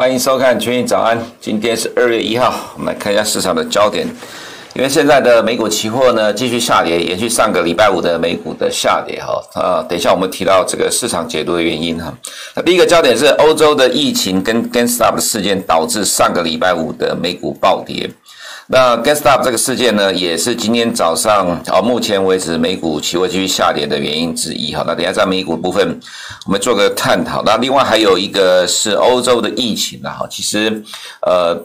欢迎收看《全民早安》，今天是二月一号，我们来看一下市场的焦点。因为现在的美股期货呢继续下跌，延续上个礼拜五的美股的下跌哈。啊，等一下我们提到这个市场解读的原因哈。那第一个焦点是欧洲的疫情跟跟 Stop 的事件导致上个礼拜五的美股暴跌。那 GameStop 这个事件呢，也是今天早上到目前为止美股期货继续下跌的原因之一哈。那等一下在美股部分，我们做个探讨。那另外还有一个是欧洲的疫情啊哈，其实呃。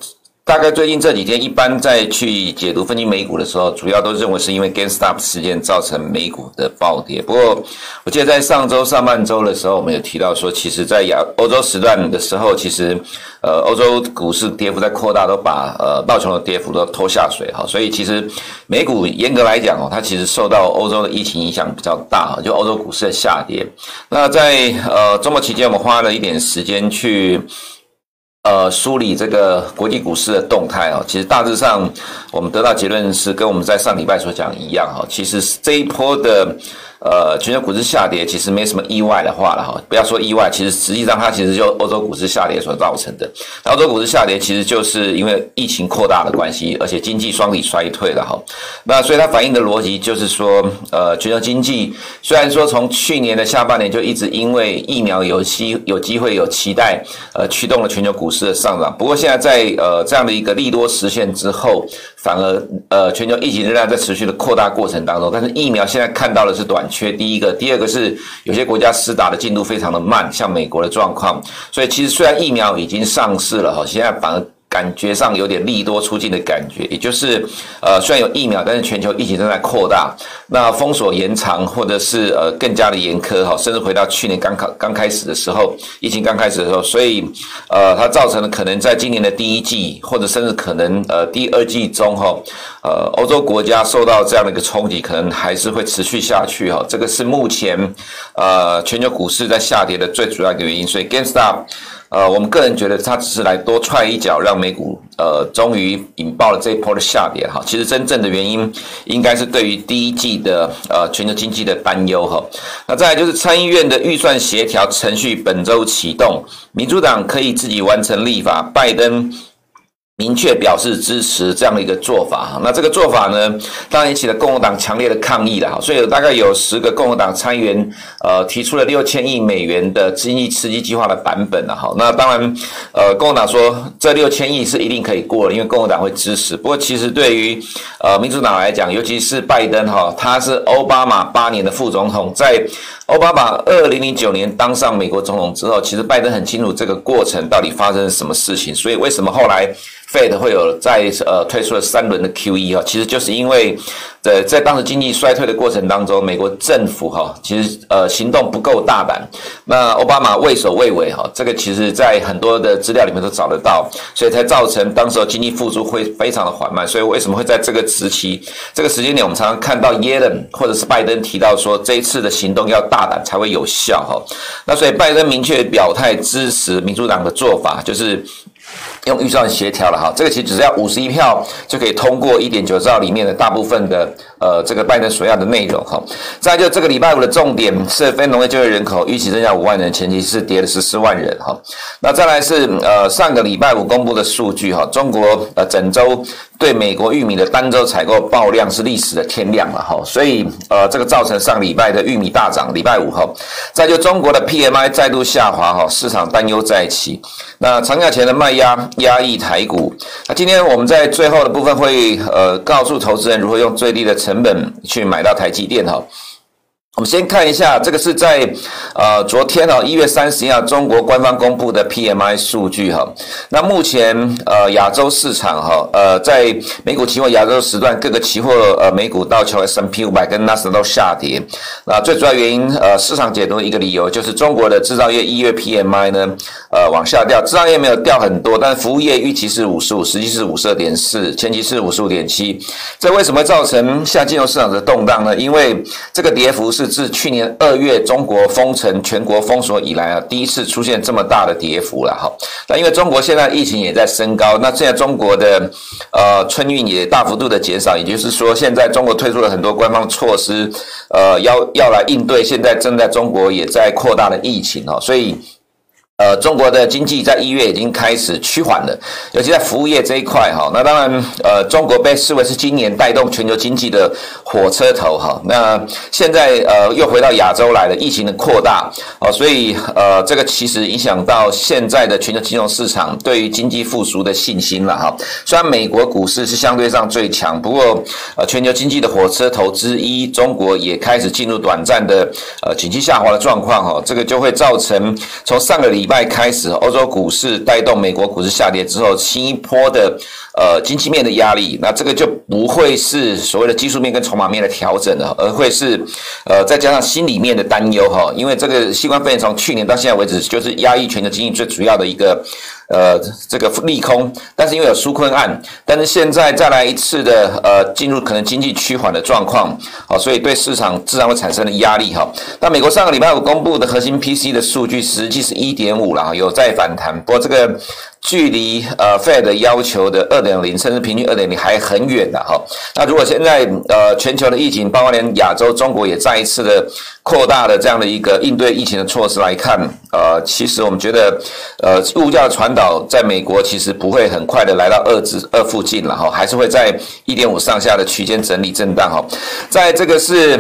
大概最近这几天，一般在去解读分析美股的时候，主要都认为是因为 GameStop 事件造成美股的暴跌。不过，我记得在上周上半周的时候，我们有提到说，其实，在亚欧洲时段的时候，其实呃，欧洲股市跌幅在扩大，都把呃道琼的跌幅都拖下水哈。所以，其实美股严格来讲哦，它其实受到欧洲的疫情影响比较大，就欧洲股市的下跌。那在呃周末期间，我们花了一点时间去。呃，梳理这个国际股市的动态哦，其实大致上我们得到结论是跟我们在上礼拜所讲一样哈，其实这一波的。呃，全球股市下跌其实没什么意外的话了哈，不要说意外，其实实际上它其实就欧洲股市下跌所造成的。欧洲股市下跌其实就是因为疫情扩大的关系，而且经济双底衰退了哈。那所以它反映的逻辑就是说，呃，全球经济虽然说从去年的下半年就一直因为疫苗有机有机会有期待，呃，驱动了全球股市的上涨。不过现在在呃这样的一个利多实现之后，反而呃全球疫情仍然在持续的扩大过程当中，但是疫苗现在看到的是短缺。第一个，第二个是有些国家施打的进度非常的慢，像美国的状况。所以其实虽然疫苗已经上市了哈，现在反而。感觉上有点利多出尽的感觉，也就是，呃，虽然有疫苗，但是全球疫情正在扩大，那封锁延长或者是呃更加的严苛哈，甚至回到去年刚开刚开始的时候，疫情刚开始的时候，所以呃，它造成了可能在今年的第一季或者甚至可能呃第二季中哈，呃，欧洲国家受到这样的一个冲击，可能还是会持续下去哈，这个是目前呃全球股市在下跌的最主要一个原因，所以 GameStop。呃，我们个人觉得它只是来多踹一脚，让美股呃终于引爆了这一波的下跌哈。其实真正的原因应该是对于第一季的呃全球经济的担忧哈。那再来就是参议院的预算协调程序本周启动，民主党可以自己完成立法，拜登。明确表示支持这样的一个做法哈，那这个做法呢，当然引起了共和党强烈的抗议了哈，所以大概有十个共和党参议员呃提出了六千亿美元的经济刺激计划的版本了哈，那当然呃共和党说这六千亿是一定可以过的，因为共和党会支持。不过其实对于呃民主党来讲，尤其是拜登哈，他是奥巴马八年的副总统，在奥巴马二零零九年当上美国总统之后，其实拜登很清楚这个过程到底发生了什么事情，所以为什么后来？Fed 会有在呃推出了三轮的 QE 哈，其实就是因为在在当时经济衰退的过程当中，美国政府哈其实呃行动不够大胆，那奥巴马畏首畏尾哈，这个其实在很多的资料里面都找得到，所以才造成当时经济复苏会非常的缓慢。所以为什么会在这个时期这个时间点，我们常常看到耶伦或者是拜登提到说这一次的行动要大胆才会有效哈。那所以拜登明确表态支持民主党的做法，就是。用预算协调了哈，这个其实只要五十一票就可以通过一点九兆里面的大部分的呃这个拜登所要的内容哈。再就这个礼拜五的重点是非农业就业人口预期增加五万人，前期是跌了十四万人哈。那再来是呃上个礼拜五公布的数据哈，中国呃整周对美国玉米的单周采购报量是历史的天量了哈，所以呃这个造成上礼拜的玉米大涨，礼拜五哈。再就中国的 PMI 再度下滑哈，市场担忧再起，那长假前的卖压。压抑台股。那今天我们在最后的部分会呃告诉投资人如何用最低的成成本去买到台积电哈。我们先看一下，这个是在呃昨天哈一月三十号中国官方公布的 PMI 数据哈。那目前呃亚洲市场哈呃在美股期货亚洲时段各个期货呃美股道琼 S&P 五百跟纳斯达都下跌。那最主要原因呃市场解读一个理由就是中国的制造业一月 PMI 呢呃往下掉，制造业没有掉很多，但服务业预期是五十五，实际是五十二点四，前期是五十五点七。这为什么造成下金融市场的动荡呢？因为这个跌幅是。自去年二月中国封城、全国封锁以来啊，第一次出现这么大的跌幅了哈。那因为中国现在疫情也在升高，那现在中国的呃春运也大幅度的减少，也就是说，现在中国推出了很多官方措施，呃，要要来应对现在正在中国也在扩大的疫情哦，所以。呃，中国的经济在一月已经开始趋缓了，尤其在服务业这一块哈。那当然，呃，中国被视为是今年带动全球经济的火车头哈。那现在呃又回到亚洲来了，疫情的扩大哦，所以呃这个其实影响到现在的全球金融市场对于经济复苏的信心了哈。虽然美国股市是相对上最强，不过呃全球经济的火车头之一，中国也开始进入短暂的呃经济下滑的状况哈。这个就会造成从上个礼礼拜开始，欧洲股市带动美国股市下跌之后，新一波的呃经济面的压力，那这个就不会是所谓的技术面跟筹码面的调整了，而会是呃再加上心里面的担忧哈，因为这个新冠肺炎从去年到现在为止，就是压抑全球经济最主要的一个。呃，这个利空，但是因为有纾困案，但是现在再来一次的呃进入可能经济趋缓的状况，好，所以对市场自然会产生了压力哈。那美国上个礼拜五公布的核心 P C 的数据实际是一点五了，有在反弹，不过这个。距离呃 Fed 要求的二点零，甚至平均二点零还很远的哈。那如果现在呃全球的疫情，包括连亚洲、中国也再一次的扩大的这样的一个应对疫情的措施来看，呃，其实我们觉得呃物价的传导在美国其实不会很快的来到二之二附近了哈，还是会在一点五上下的区间整理震荡哈。在这个是。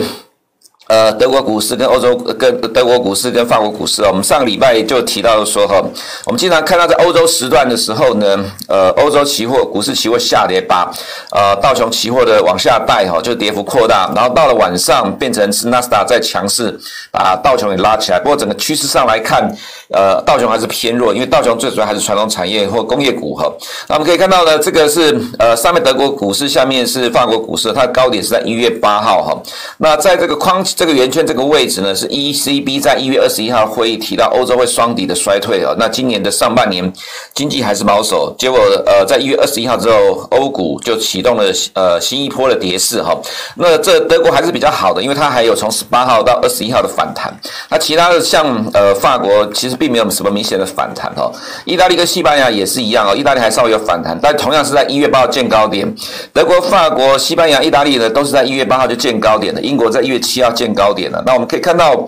呃，德国股市跟欧洲跟德国股市跟法国股市啊，我们上个礼拜就提到说哈，我们经常看到在欧洲时段的时候呢，呃，欧洲期货股市期货下跌，把呃道琼期货的往下带哈，就跌幅扩大，然后到了晚上变成是纳斯达在强势，把道琼给拉起来。不过整个趋势上来看，呃，道琼还是偏弱，因为道琼最主要还是传统产业或工业股哈。那我们可以看到呢，这个是呃上面德国股市，下面是法国股市，它的高点是在一月八号哈。那在这个框。这个圆圈这个位置呢，是 ECB 在一月二十一号会议提到欧洲会双底的衰退啊。那今年的上半年经济还是保守，结果呃，在一月二十一号之后，欧股就启动了呃新一波的跌势哈。那这德国还是比较好的，因为它还有从十八号到二十一号的反弹。那其他的像呃法国其实并没有什么明显的反弹哈。意大利跟西班牙也是一样哦，意大利还稍微有反弹，但同样是在一月八号见高点。德国、法国、西班牙、意大利呢，都是在一月八号就见高点的。英国在一月七号见。更高点了，那我们可以看到。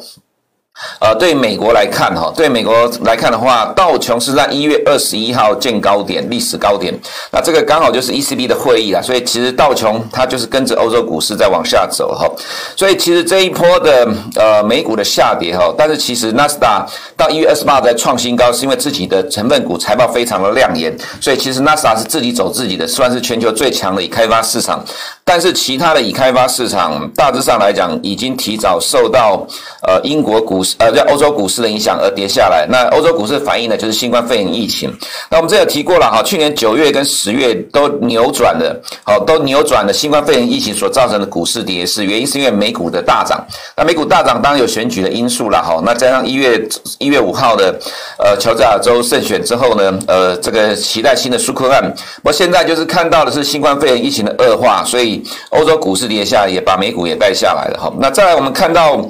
呃，对美国来看，哈，对美国来看的话，道琼是在一月二十一号见高点，历史高点。那这个刚好就是 ECB 的会议啦，所以其实道琼它就是跟着欧洲股市在往下走，哈。所以其实这一波的呃美股的下跌，哈，但是其实纳斯达到一月二十八在创新高，是因为自己的成分股财报非常的亮眼，所以其实纳斯达是自己走自己的，算是全球最强的已开发市场。但是其他的已开发市场大致上来讲，已经提早受到呃英国股呃，在欧洲股市的影响而跌下来。那欧洲股市反映的就是新冠肺炎疫情。那我们这有提过了哈，去年九月跟十月都扭转了，好，都扭转了新冠肺炎疫情所造成的股市跌势。原因是因为美股的大涨。那美股大涨当然有选举的因素了哈。那加上一月一月五号的呃乔治亚州胜选之后呢，呃，这个期待新的纾困案。我现在就是看到的是新冠肺炎疫情的恶化，所以欧洲股市跌下，也把美股也带下来了哈。那再来我们看到。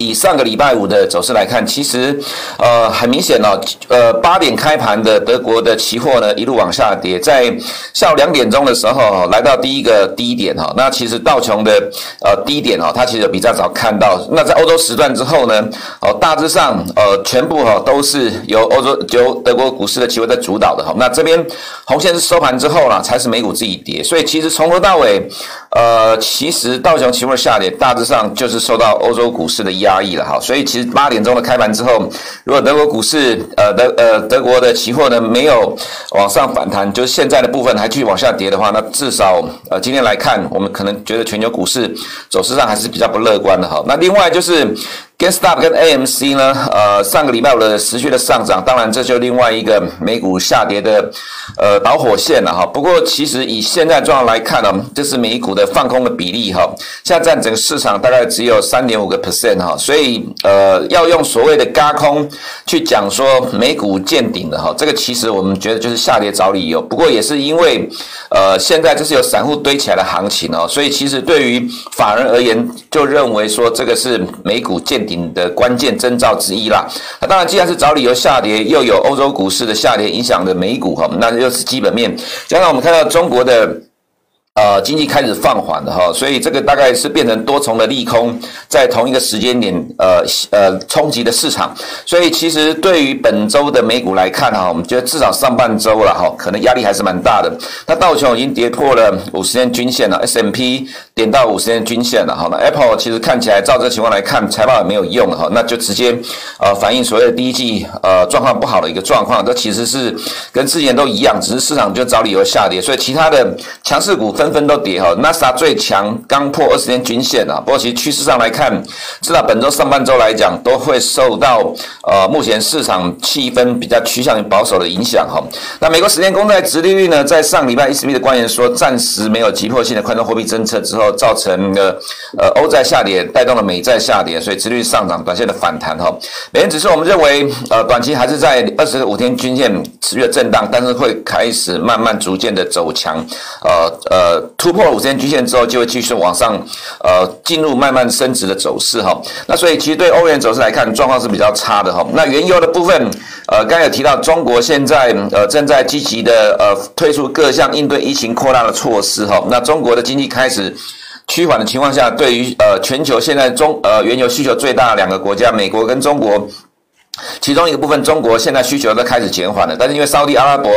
以上个礼拜五的走势来看，其实，呃，很明显哦，呃，八点开盘的德国的期货呢，一路往下跌，在下午两点钟的时候，来到第一个低点哈。那其实道琼的呃低点哈，它其实比较早看到。那在欧洲时段之后呢，哦，大致上呃全部哈都是由欧洲由德国股市的期货在主导的哈。那这边红线是收盘之后啦，才是美股自己跌。所以其实从头到尾，呃，其实道琼期货下跌，大致上就是受到欧洲股市的压。压抑了哈，所以其实八点钟的开盘之后，如果德国股市呃德呃德国的期货呢没有往上反弹，就是现在的部分还继续往下跌的话，那至少呃今天来看，我们可能觉得全球股市走势上还是比较不乐观的哈。那另外就是。GameStop 跟 AMC 呢，呃，上个礼拜五的持续的上涨，当然这就另外一个美股下跌的呃导火线了哈。不过其实以现在状况来看呢，这是美股的放空的比例哈，现在占整个市场大概只有三点五个 percent 哈，所以呃要用所谓的轧空去讲说美股见顶的哈，这个其实我们觉得就是下跌找理由。不过也是因为呃现在就是有散户堆起来的行情哦，所以其实对于法人而言，就认为说这个是美股见顶。的关键征兆之一啦。那当然，既然是找理由下跌，又有欧洲股市的下跌影响的美股哈，那又是基本面。加上我们看到中国的。呃，经济开始放缓了哈，所以这个大概是变成多重的利空，在同一个时间点，呃呃冲击的市场。所以其实对于本周的美股来看哈，我们觉得至少上半周了哈，可能压力还是蛮大的。那道琼已经跌破了五十天均线了，S M P 点到五十天均线了哈。那 Apple 其实看起来照这情况来看，财报也没有用哈，那就直接呃反映所谓的第一季呃状况不好的一个状况。这其实是跟之前都一样，只是市场就找理由下跌。所以其他的强势股分。纷纷都跌哈，纳斯达最强刚破二十天均线啊，不过其实趋势上来看，至少本周上半周来讲，都会受到呃目前市场气氛比较趋向于保守的影响哈。那美国十年公债殖利率呢，在上礼拜 ECB 的官员说，暂时没有急迫性的宽松货币政策之后，造成了呃欧债下跌，带动了美债下跌，所以殖利率上涨，短线的反弹哈。美元指数我们认为呃短期还是在二十五天均线持续的震荡，但是会开始慢慢逐渐的走强，呃呃。突破五十天均线之后，就会继续往上，呃，进入慢慢升值的走势哈。那所以其实对欧元走势来看，状况是比较差的哈。那原油的部分，呃，刚有提到，中国现在呃正在积极的呃推出各项应对疫情扩大的措施哈。那中国的经济开始趋缓的情况下，对于呃全球现在中呃原油需求最大的两个国家，美国跟中国。其中一个部分，中国现在需求都开始减缓了，但是因为沙特阿拉伯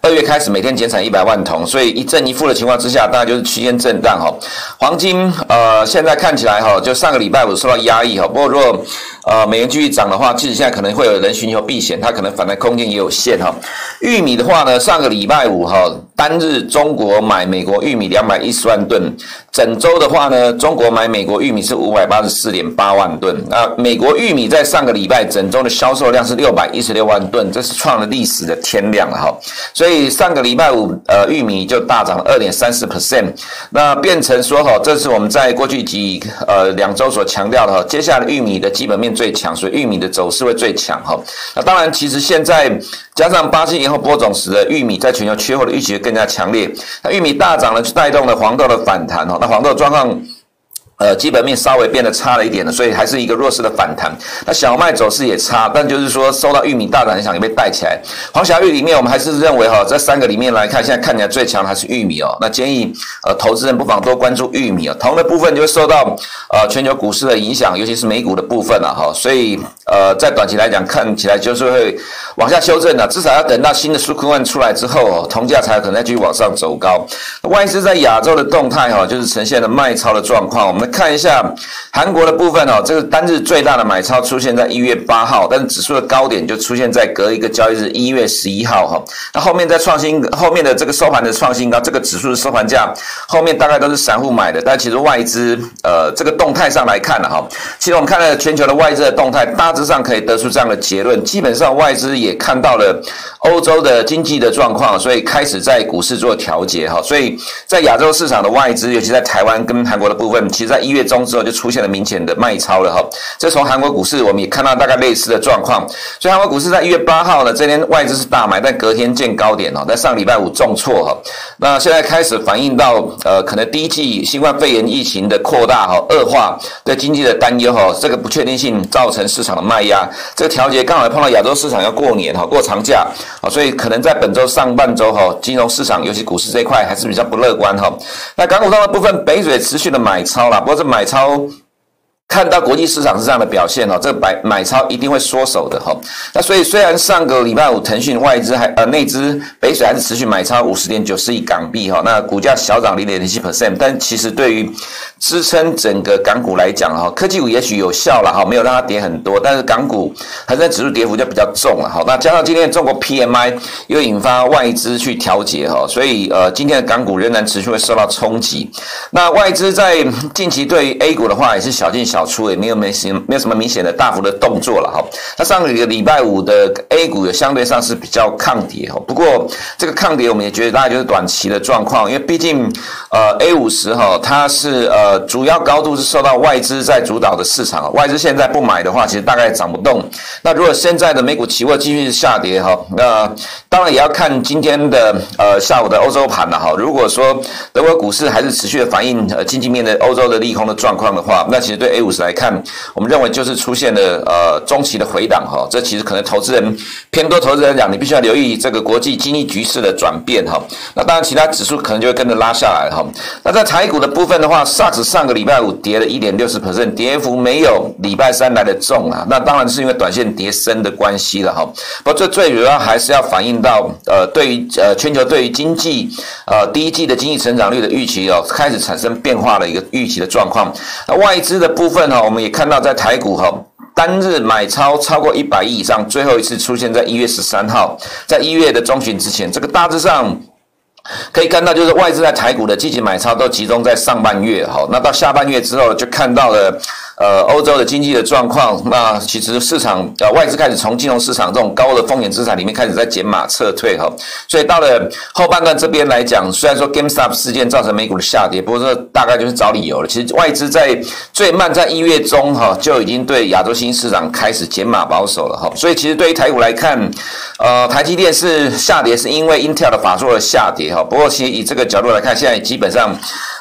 二月开始每天减产一百万桶，所以一正一负的情况之下，大概就是区间震荡哈。黄金呃，现在看起来哈，就上个礼拜我受到压抑哈。不过如果呃美元继续涨的话，其实现在可能会有人寻求避险，它可能反弹空间也有限哈。玉米的话呢，上个礼拜五哈。单日中国买美国玉米两百一十万吨，整周的话呢，中国买美国玉米是五百八十四点八万吨。那美国玉米在上个礼拜整周的销售量是六百一十六万吨，这是创了历史的天量了哈。所以上个礼拜五，呃，玉米就大涨了二点三四 percent。那变成说哈，这是我们在过去几呃两周所强调的哈，接下来玉米的基本面最强，所以玉米的走势会最强哈。那当然，其实现在加上巴西以后播种时的玉米在全球缺货的预期更加强烈，那玉米大涨了，带动了黄豆的反弹哈。那黄豆状况。呃，基本面稍微变得差了一点的，所以还是一个弱势的反弹。那小麦走势也差，但就是说受到玉米大涨影响也被带起来。黄小玉里面，我们还是认为哈，这三个里面来看，现在看起来最强的还是玉米哦。那建议呃，投资人不妨多关注玉米哦。铜的部分就会受到呃全球股市的影响，尤其是美股的部分了哈。所以呃，在短期来讲，看起来就是会往下修正的，至少要等到新的纾困案出来之后，铜价才有可能再继续往上走高。外资在亚洲的动态哈，就是呈现了卖超的状况，我们。看一下韩国的部分哦，这个单日最大的买超出现在一月八号，但是指数的高点就出现在隔一个交易日一月十一号哈。那后面在创新，后面的这个收盘的创新高，这个指数的收盘价后面大概都是散户买的，但其实外资呃这个动态上来看了哈，其实我们看了全球的外资的动态，大致致上可以得出这样的结论，基本上外资也看到了欧洲的经济的状况，所以开始在股市做调节哈。所以在亚洲市场的外资，尤其在台湾跟韩国的部分，其实在一月中之后就出现了明显的卖超了哈，这从韩国股市我们也看到大概类似的状况，所以韩国股市在一月八号呢，这天外资是大买，但隔天见高点哦，在上礼拜五重挫哈，那现在开始反映到呃可能第一季新冠肺炎疫情的扩大哈恶化对经济的担忧哈，这个不确定性造成市场的卖压，这个调节刚好碰到亚洲市场要过年哈过长假啊，所以可能在本周上半周哈金融市场尤其股市这一块还是比较不乐观哈，那港股上的部分北水持续的买超啦。不过，这买超。看到国际市场是这样的表现哦，这个买买超一定会缩手的哈。那所以虽然上个礼拜五腾讯外资还呃内资北水还是持续买超五十点九四亿港币哈，那股价小涨零点零七 percent，但其实对于支撑整个港股来讲哈，科技股也许有效了哈，没有让它跌很多，但是港股恒生指数跌幅就比较重了哈。那加上今天中国 PMI 又引发外资去调节哈，所以呃今天的港股仍然持续会受到冲击。那外资在近期对于 A 股的话也是小进小。好出也没有没什没有什么明显的大幅的动作了哈。那上个礼拜五的 A 股也相对上是比较抗跌哈。不过这个抗跌我们也觉得大概就是短期的状况，因为毕竟呃 A 五十哈它是呃主要高度是受到外资在主导的市场，外资现在不买的话，其实大概涨不动。那如果现在的美股期货继续下跌哈，那当然也要看今天的呃下午的欧洲盘了哈。如果说德国股市还是持续的反映呃经济面的欧洲的利空的状况的话，那其实对 A 五。五十来看，我们认为就是出现了呃中期的回档哈，这其实可能投资人偏多，投资人讲你必须要留意这个国际经济局势的转变哈。那当然其他指数可能就会跟着拉下来哈。那在台股的部分的话，SARS 上个礼拜五跌了一点六十 percent，跌幅没有礼拜三来的重啊。那当然是因为短线跌深的关系了哈。不过这最主要还是要反映到呃对于呃全球对于经济呃第一季的经济成长率的预期哦开始产生变化的一个预期的状况。那外资的部分哈，我们也看到在台股哈单日买超超过一百亿以上，最后一次出现在一月十三号，在一月的中旬之前，这个大致上。可以看到，就是外资在台股的积极买超都集中在上半月，好，那到下半月之后就看到了。呃，欧洲的经济的状况，那其实市场呃外资开始从金融市场这种高的风险资产里面开始在减码撤退哈，所以到了后半段这边来讲，虽然说 GameStop 事件造成美股的下跌，不过这大概就是找理由了。其实外资在最慢在一月中哈就已经对亚洲新市场开始减码保守了哈，所以其实对于台股来看，呃，台积电是下跌是因为 Intel 的法说而下跌哈，不过其实以这个角度来看，现在基本上。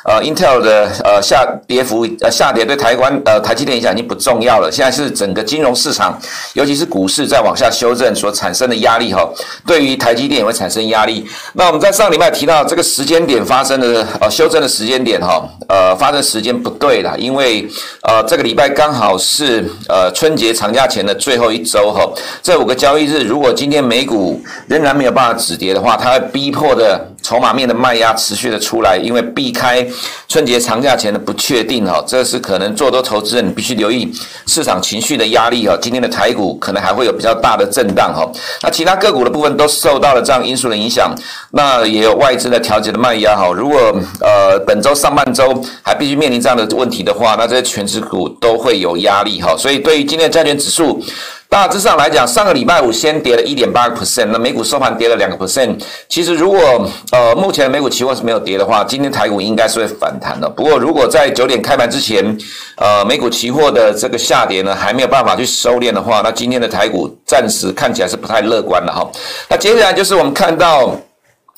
呃，Intel 的呃下跌幅呃下跌对台湾呃台积电影响已经不重要了，现在是整个金融市场，尤其是股市在往下修正所产生的压力哈，对于台积电也会产生压力。那我们在上礼拜提到这个时间点发生的呃修正的时间点哈，呃发生时间不对了，因为呃这个礼拜刚好是呃春节长假前的最后一周哈，这五个交易日如果今天美股仍然没有办法止跌的话，它会逼迫的。筹码面的卖压持续的出来，因为避开春节长假前的不确定哈，这是可能做多投资人你必须留意市场情绪的压力哈。今天的台股可能还会有比较大的震荡哈。那其他个股的部分都受到了这样因素的影响，那也有外资的调节的卖压哈。如果呃本周上半周还必须面临这样的问题的话，那这些全职股都会有压力哈。所以对于今天的债券指数。大致上来讲，上个礼拜五先跌了一点八个 percent，那美股收盘跌了两个 percent。其实如果呃目前美股期货是没有跌的话，今天台股应该是会反弹的。不过如果在九点开盘之前，呃美股期货的这个下跌呢还没有办法去收敛的话，那今天的台股暂时看起来是不太乐观的哈。那接下来就是我们看到。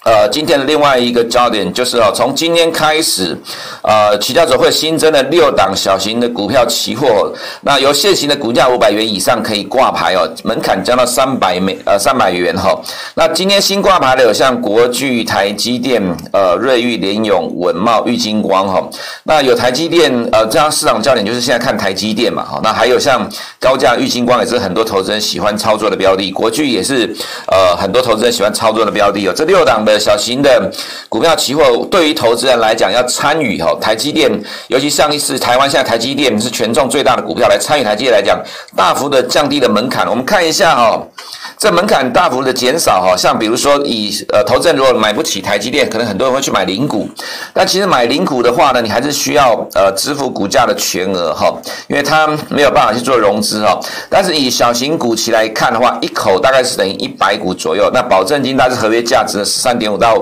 呃，今天的另外一个焦点就是哦，从今天开始，呃，期交所会新增了六档小型的股票期货，那由现行的股价五百元以上可以挂牌哦，门槛降到三百美呃三百元哈、哦。那今天新挂牌的有像国巨、台积电、呃瑞昱、联咏、稳茂、玉金光哈、哦。那有台积电呃，这样市场焦点就是现在看台积电嘛哈、哦。那还有像高价玉金光也是很多投资人喜欢操作的标的，国巨也是呃很多投资人喜欢操作的标的哦。这六档的。小型的股票期货对于投资人来讲，要参与哈台积电，尤其上一次台湾现在台积电是权重最大的股票，来参与台积电来讲，大幅的降低了门槛。我们看一下哈，这门槛大幅的减少哈，像比如说以呃投资人如果买不起台积电，可能很多人会去买零股，但其实买零股的话呢，你还是需要呃支付股价的全额哈，因为它没有办法去做融资哈。但是以小型股期来看的话，一口大概是等于一百股左右，那保证金大概是合约价值的十三点五到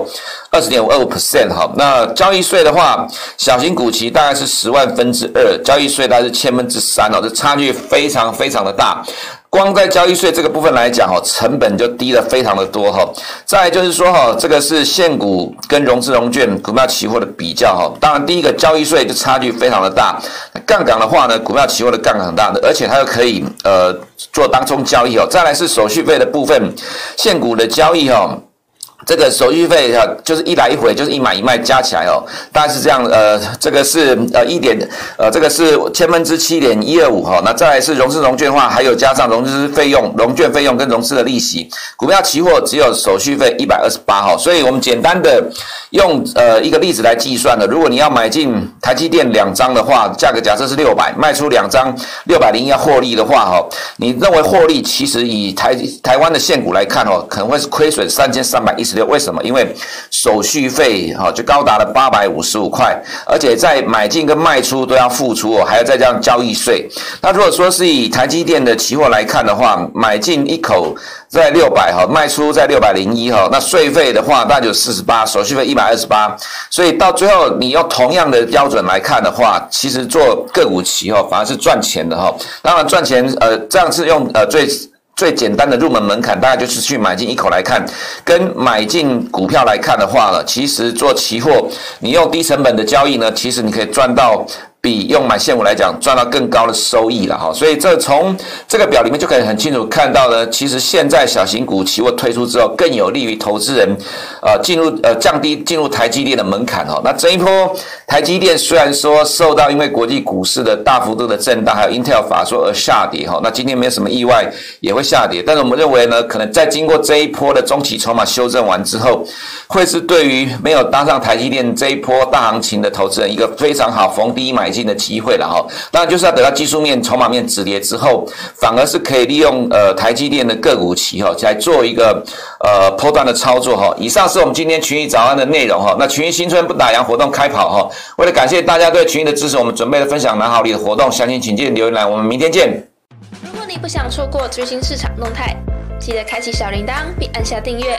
二十点五二五 percent 哈，那交易税的话，小型股期大概是十万分之二，交易税大概是千分之三哦，这差距非常非常的大。光在交易税这个部分来讲哈，成本就低了非常的多哈。再就是说哈，这个是现股跟融资融券股票期货的比较哈。当然第一个交易税就差距非常的大，杠杆的话呢，股票期货的杠杆很大的，而且它又可以呃做当中交易哦。再来是手续费的部分，现股的交易哈。这个手续费哈，就是一来一回，就是一买一卖加起来哦，大概是这样。呃，这个是呃一点，呃，这个是千分之七点一二五哈。那再来是融资融券的话，还有加上融资费用、融券费用跟融资的利息。股票期货只有手续费一百二十八哈。所以我们简单的用呃一个例子来计算的，如果你要买进台积电两张的话，价格假设是六百，卖出两张六百零一获利的话哈，你认为获利其实以台台湾的现股来看哦，可能会是亏损三千三百一十。为什么？因为手续费哈就高达了八百五十五块，而且在买进跟卖出都要付出哦，还要再加上交易税。那如果说是以台积电的期货来看的话，买进一口在六百哈，卖出在六百零一哈，那税费的话那就四十八，手续费一百二十八。所以到最后你用同样的标准来看的话，其实做个股期货反而是赚钱的哈。当然赚钱呃这样是用呃最。最简单的入门门槛，大概就是去买进一口来看，跟买进股票来看的话呢，其实做期货，你用低成本的交易呢，其实你可以赚到比用买现股来讲赚到更高的收益了哈，所以这从这个表里面就可以很清楚看到呢，其实现在小型股期货推出之后，更有利于投资人，呃，进入呃降低进入台积电的门槛哈。那这一波台积电虽然说受到因为国际股市的大幅度的震荡，还有 Intel 法说而下跌哈，那今天没有什么意外也会下跌，但是我们认为呢，可能在经过这一波的中期筹码修正完之后，会是对于没有搭上台积电这一波大行情的投资人一个非常好逢低买进的机会了哈，当然就是要等到技术面、筹码面止跌之后，反而是可以利用呃台积电的个股期哈，来做一个呃波段的操作哈。以上是我们今天群益早安的内容哈。那群益新春不打烊活动开跑哈，为了感谢大家对群益的支持，我们准备了分享蛮好礼的活动，详情请见留言栏。我们明天见。如果你不想错过最新市场动态，记得开启小铃铛并按下订阅。